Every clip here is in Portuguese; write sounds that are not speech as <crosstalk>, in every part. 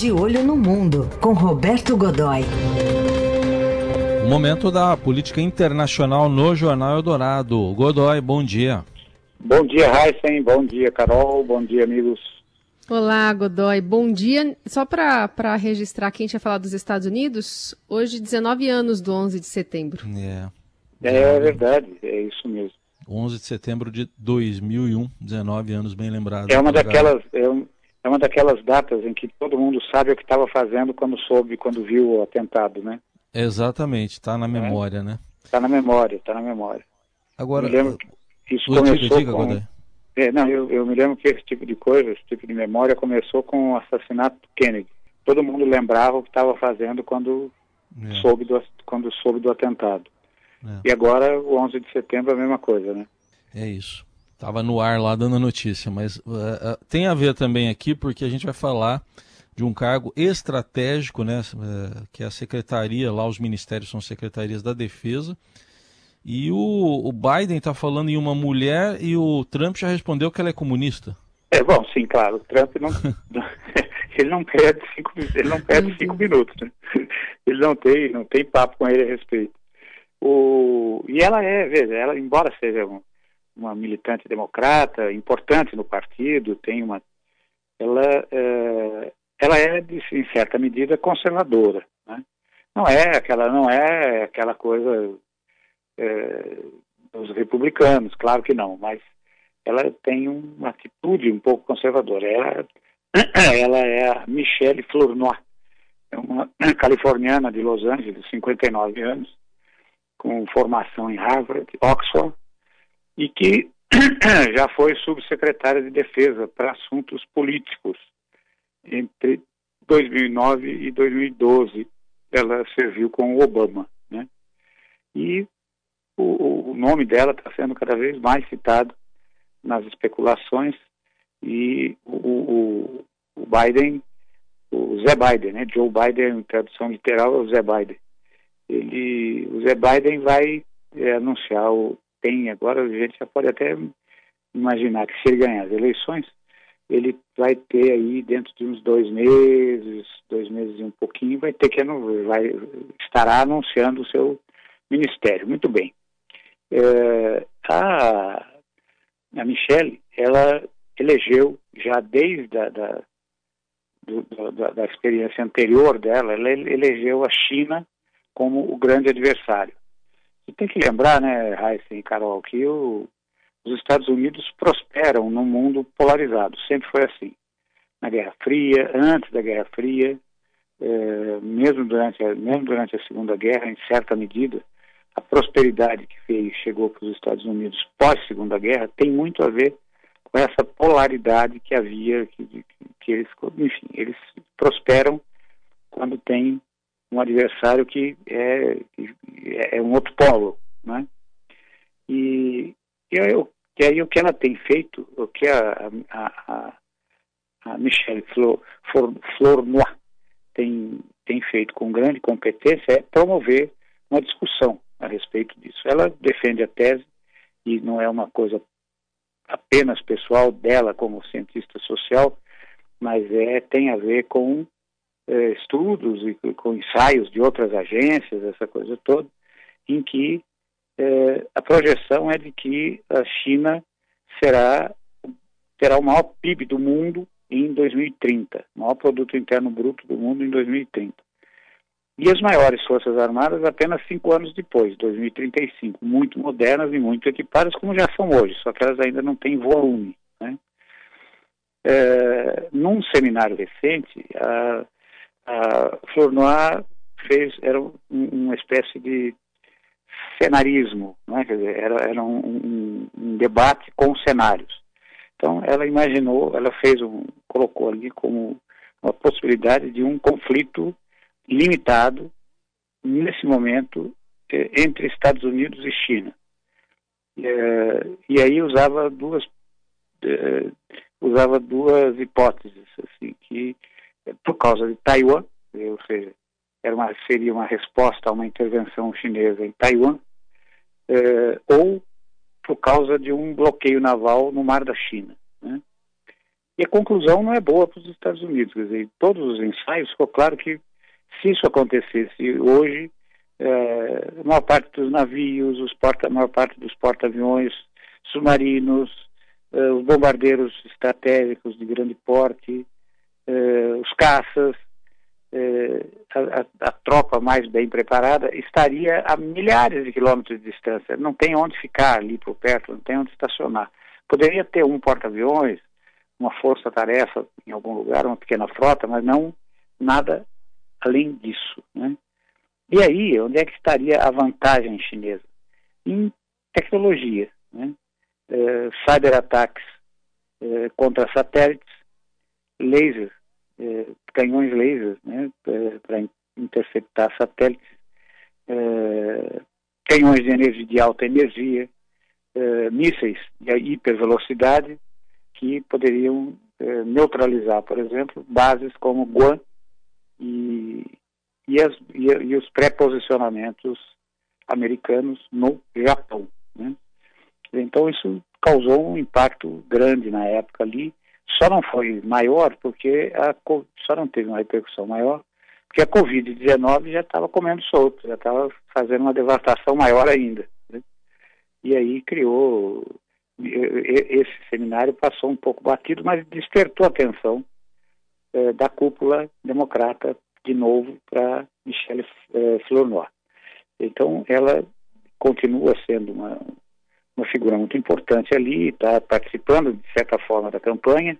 De Olho no Mundo, com Roberto Godoy. O momento da política internacional no Jornal Eldorado. Godoy, bom dia. Bom dia, Heisen. Bom dia, Carol. Bom dia, amigos. Olá, Godoy. Bom dia. Só para registrar quem tinha falado dos Estados Unidos, hoje 19 anos do 11 de setembro. É. É verdade, é isso mesmo. 11 de setembro de 2001, 19 anos bem lembrado. É uma daquelas é, um, é, uma daquelas datas em que todo mundo sabe o que estava fazendo quando soube, quando viu o atentado, né? Exatamente, está na é? memória, é? né? Está na memória, está na memória. Agora, me lembro que isso começou diga, com... É, não, eu, eu me lembro que esse tipo de coisa, esse tipo de memória começou com o assassinato do Kennedy. Todo mundo lembrava o que estava fazendo quando é. soube do quando soube do atentado. É. E agora, o 11 de setembro, a mesma coisa, né? É isso. Tava no ar lá dando a notícia, mas uh, uh, tem a ver também aqui porque a gente vai falar de um cargo estratégico, né, uh, que é a secretaria, lá os ministérios são secretarias da defesa, e o, o Biden está falando em uma mulher e o Trump já respondeu que ela é comunista. É bom, sim, claro. O Trump não, <laughs> <laughs> ele não perde cinco, ele não perde cinco minutos, né? Ele não tem, não tem papo com ele a respeito. O, e ela é, veja, ela, embora seja uma, uma militante democrata, importante no partido, tem uma. Ela, é, ela é, em certa medida, conservadora. Né? Não é aquela, não é aquela coisa é, dos republicanos, claro que não, mas ela tem uma atitude um pouco conservadora. Ela, <clears throat> ela é a Michelle Flournoy, é uma <clears throat> californiana de Los Angeles, 59 anos, com formação em Harvard, Oxford, e que <clears throat> já foi subsecretária de Defesa para assuntos políticos entre 2009 e 2012. Ela serviu com o Obama, né? E o, o nome dela está sendo cada vez mais citado nas especulações e o, o, o Biden, o Zé Biden, né? Joe Biden, em tradução literal, é o Zé Biden ele, o Zé Biden vai é, anunciar, o, tem agora, a gente já pode até imaginar que se ele ganhar as eleições, ele vai ter aí dentro de uns dois meses, dois meses e um pouquinho, vai ter que vai estará anunciando o seu ministério. Muito bem. É, a, a Michelle, ela elegeu já desde a, da, do, da, da experiência anterior dela, ela elegeu a China como o grande adversário. E tem que lembrar, né, Heisen e Carol, que o, os Estados Unidos prosperam num mundo polarizado, sempre foi assim. Na Guerra Fria, antes da Guerra Fria, é, mesmo, durante a, mesmo durante a Segunda Guerra, em certa medida, a prosperidade que veio, chegou para os Estados Unidos pós-Segunda Guerra tem muito a ver com essa polaridade que havia, que, que, que eles, enfim, eles prosperam quando tem um adversário que é, é um outro polo, né? E, e, aí o que ela tem feito, o que a, a, a, Michelle Flor, Flor, tem, tem feito com grande competência é promover uma discussão a respeito disso. Ela defende a tese, e não é uma coisa apenas pessoal dela como cientista social, mas é, tem a ver com eh, estudos e com ensaios de outras agências, essa coisa toda, em que eh, a projeção é de que a China será terá o maior PIB do mundo em 2030, o maior produto interno bruto do mundo em 2030. E as maiores forças armadas apenas cinco anos depois, 2035, muito modernas e muito equipadas, como já são hoje, só que elas ainda não têm volume. Né? É, num seminário recente, a, a Flor Noir fez, era uma espécie de cenarismo, né? Quer dizer, era, era um, um, um, debate com cenários. Então, ela imaginou, ela fez um, colocou ali como uma possibilidade de um conflito limitado, nesse momento, eh, entre Estados Unidos e China. Eh, e aí usava duas, eh, usava duas hipóteses, assim, que por causa de Taiwan, ou seja, era uma, seria uma resposta a uma intervenção chinesa em Taiwan, eh, ou por causa de um bloqueio naval no Mar da China. Né? E a conclusão não é boa para os Estados Unidos. Quer dizer, todos os ensaios ficou claro que se isso acontecesse hoje, é, a maior parte dos navios, os porta, a maior parte dos porta-aviões, submarinos, é, os bombardeiros estratégicos de grande porte, é, os caças, é, a, a, tropa mais bem preparada estaria a milhares de quilômetros de distância. Não tem onde ficar ali por perto, não tem onde estacionar. Poderia ter um porta-aviões, uma força-tarefa em algum lugar, uma pequena frota, mas não nada além disso. Né? E aí, onde é que estaria a vantagem chinesa? Em tecnologia. Né? É, contra satélites, lasers é, canhões lasers né, para interceptar satélites, é, canhões de energia de alta energia, é, mísseis de hipervelocidade que poderiam neutralizar, por exemplo, bases como Guam e, e, as, e, e os pré-posicionamentos americanos no Japão. Né? Então isso causou um impacto grande na época ali só não foi maior porque a, só não teve uma repercussão maior porque a Covid-19 já estava comendo solto, já estava fazendo uma devastação maior ainda. Né? E aí criou esse seminário passou um pouco batido, mas despertou a atenção eh, da cúpula democrata de novo para Michelle eh, Flournoy. Então ela continua sendo uma, uma figura muito importante ali, está participando, de certa forma, da campanha,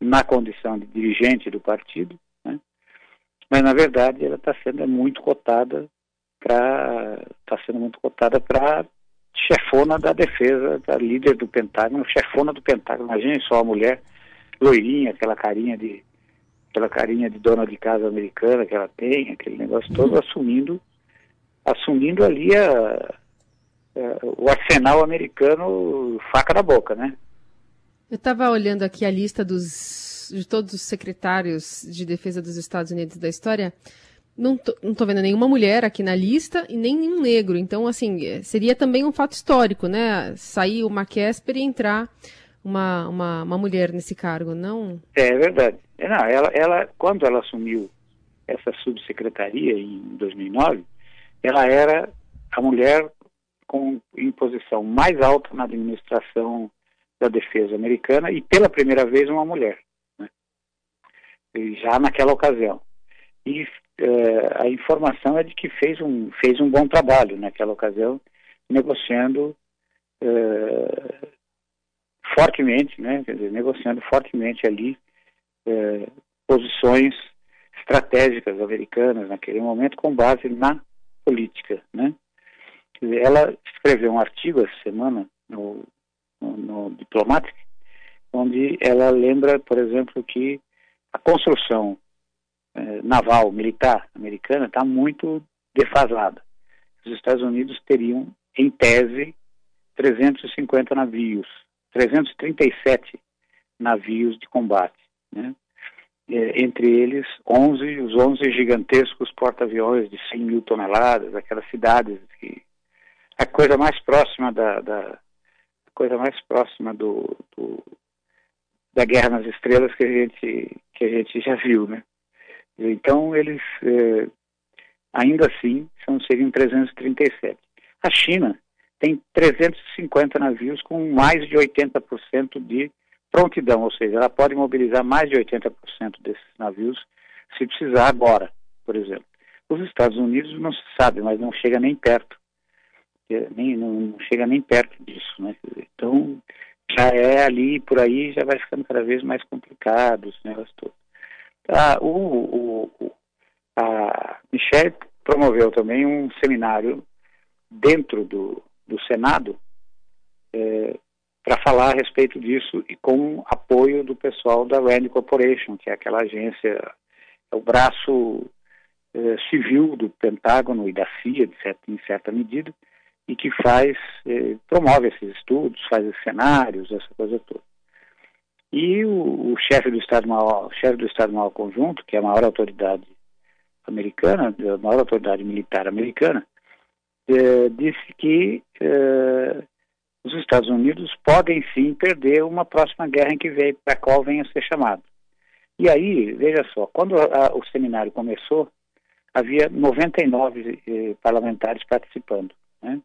na condição de dirigente do partido, né? mas na verdade ela está sendo muito cotada para está sendo muito cotada para chefona da defesa, da líder do Pentágono, chefona do Pentágono. Imagine só a mulher loirinha, aquela carinha de aquela carinha de dona de casa americana que ela tem, aquele negócio todo, assumindo assumindo ali a, o arsenal americano faca na boca, né? Eu estava olhando aqui a lista dos, de todos os secretários de defesa dos Estados Unidos da história. Não tô, não tô vendo nenhuma mulher aqui na lista e nem nenhum negro. Então, assim, é, seria também um fato histórico, né? Sair o McCasper e entrar uma, uma, uma mulher nesse cargo, não? É, é verdade. É, não, ela, ela, quando ela assumiu essa subsecretaria em 2009, ela era a mulher com, em posição mais alta na administração da defesa americana e pela primeira vez uma mulher, né? já naquela ocasião. E é, a informação é de que fez um, fez um bom trabalho naquela ocasião, negociando é, fortemente, né, dizer, negociando fortemente ali é, posições estratégicas americanas naquele momento com base na política, né? Ela escreveu um artigo essa semana no, no, no Diplomatic, onde ela lembra, por exemplo, que a construção eh, naval, militar americana está muito defasada. Os Estados Unidos teriam, em tese, 350 navios, 337 navios de combate, né? É, entre eles 11, os 11 gigantescos porta-aviões de 100 mil toneladas, aquelas cidades que a coisa mais próxima da, da coisa mais próxima do, do, da Guerra nas Estrelas que a gente que a gente já viu, né? Então eles eh, ainda assim são seriam 337. A China tem 350 navios com mais de 80% de prontidão, ou seja, ela pode mobilizar mais de 80% desses navios se precisar agora, por exemplo. Os Estados Unidos não se sabe, mas não chega nem perto nem, não chega nem perto disso, né? Então, já é ali, por aí, já vai ficando cada vez mais complicado esse negócio todo. Ah, o, o, a Michelle promoveu também um seminário dentro do, do Senado é, para falar a respeito disso e com apoio do pessoal da Rand Corporation, que é aquela agência, é o braço é, civil do Pentágono e da CIA, de certa, em certa medida, e que faz, eh, promove esses estudos, faz os cenários, essa coisa toda. E o, o chefe do Estado-Maior, chefe do Estado-Maior Conjunto, que é a maior autoridade americana, a maior autoridade militar americana, eh, disse que eh, os Estados Unidos podem sim perder uma próxima guerra em que vem, para a qual venha a ser chamado. E aí, veja só, quando a, o seminário começou, havia 99 eh, parlamentares participando, né?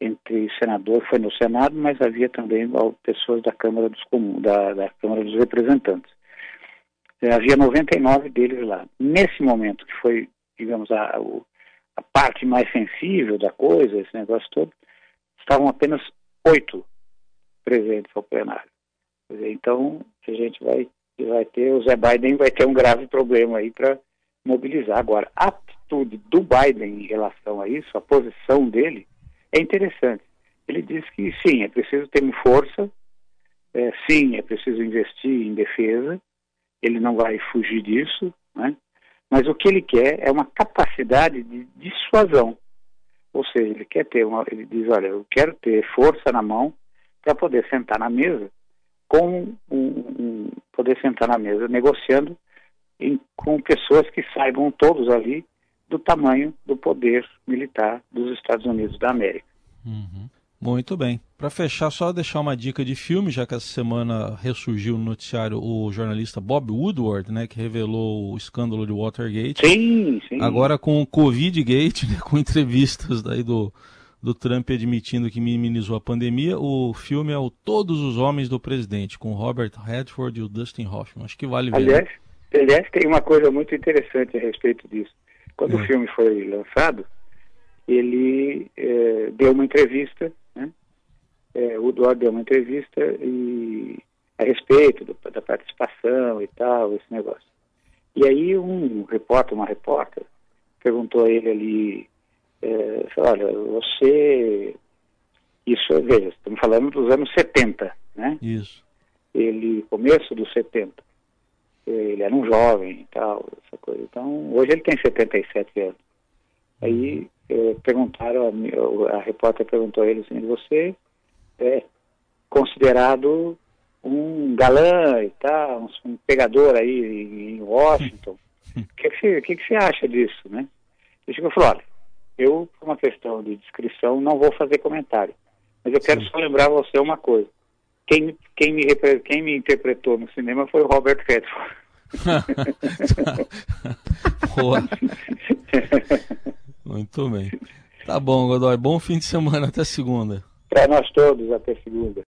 Entre senador, foi no Senado, mas havia também pessoas da Câmara dos Comuns, da, da Câmara dos Representantes. É, havia 99 deles lá. Nesse momento, que foi, digamos, a, a parte mais sensível da coisa, esse negócio todo, estavam apenas oito presentes ao plenário. Então, a gente vai, vai ter, o Zé Biden vai ter um grave problema aí para mobilizar. Agora, a atitude do Biden em relação a isso, a posição dele, é interessante. Ele diz que sim, é preciso ter força, é, sim, é preciso investir em defesa, ele não vai fugir disso, né? mas o que ele quer é uma capacidade de dissuasão. Ou seja, ele quer ter uma, ele diz, olha, eu quero ter força na mão para poder sentar na mesa com um, um, poder sentar na mesa negociando em, com pessoas que saibam todos ali do tamanho do poder militar dos Estados Unidos da América. Uhum. Muito bem. Para fechar, só deixar uma dica de filme, já que essa semana ressurgiu no noticiário o jornalista Bob Woodward, né, que revelou o escândalo de Watergate. Sim, sim. Agora com o Covid-Gate, <laughs> né, com entrevistas daí do, do Trump admitindo que minimizou a pandemia, o filme é o Todos os Homens do Presidente, com Robert Redford e o Dustin Hoffman. Acho que vale ver. Né? Aliás, aliás tem uma coisa muito interessante a respeito disso. Quando é. o filme foi lançado, ele é, deu uma entrevista é, o Eduardo deu uma entrevista e, a respeito do, da participação e tal, esse negócio. E aí um repórter, uma repórter, perguntou a ele ali, é, falou, olha, você, isso, veja, estamos falando dos anos 70, né? Isso. Ele, começo dos 70, ele era um jovem e tal, essa coisa. Então, hoje ele tem 77 anos. Aí é, perguntaram, a, a repórter perguntou a ele assim, você é considerado um galã e tal, um pegador aí em Washington. O que, que, você, que, que você acha disso, né? Ele chegou e falou, olha, eu, por uma questão de descrição, não vou fazer comentário. Mas eu quero Sim. só lembrar você uma coisa. Quem, quem, me, quem me interpretou no cinema foi o Robert Redford. <laughs> Boa. Muito bem. Tá bom, Godoy. Bom fim de semana. Até segunda. Para nós todos, até segunda.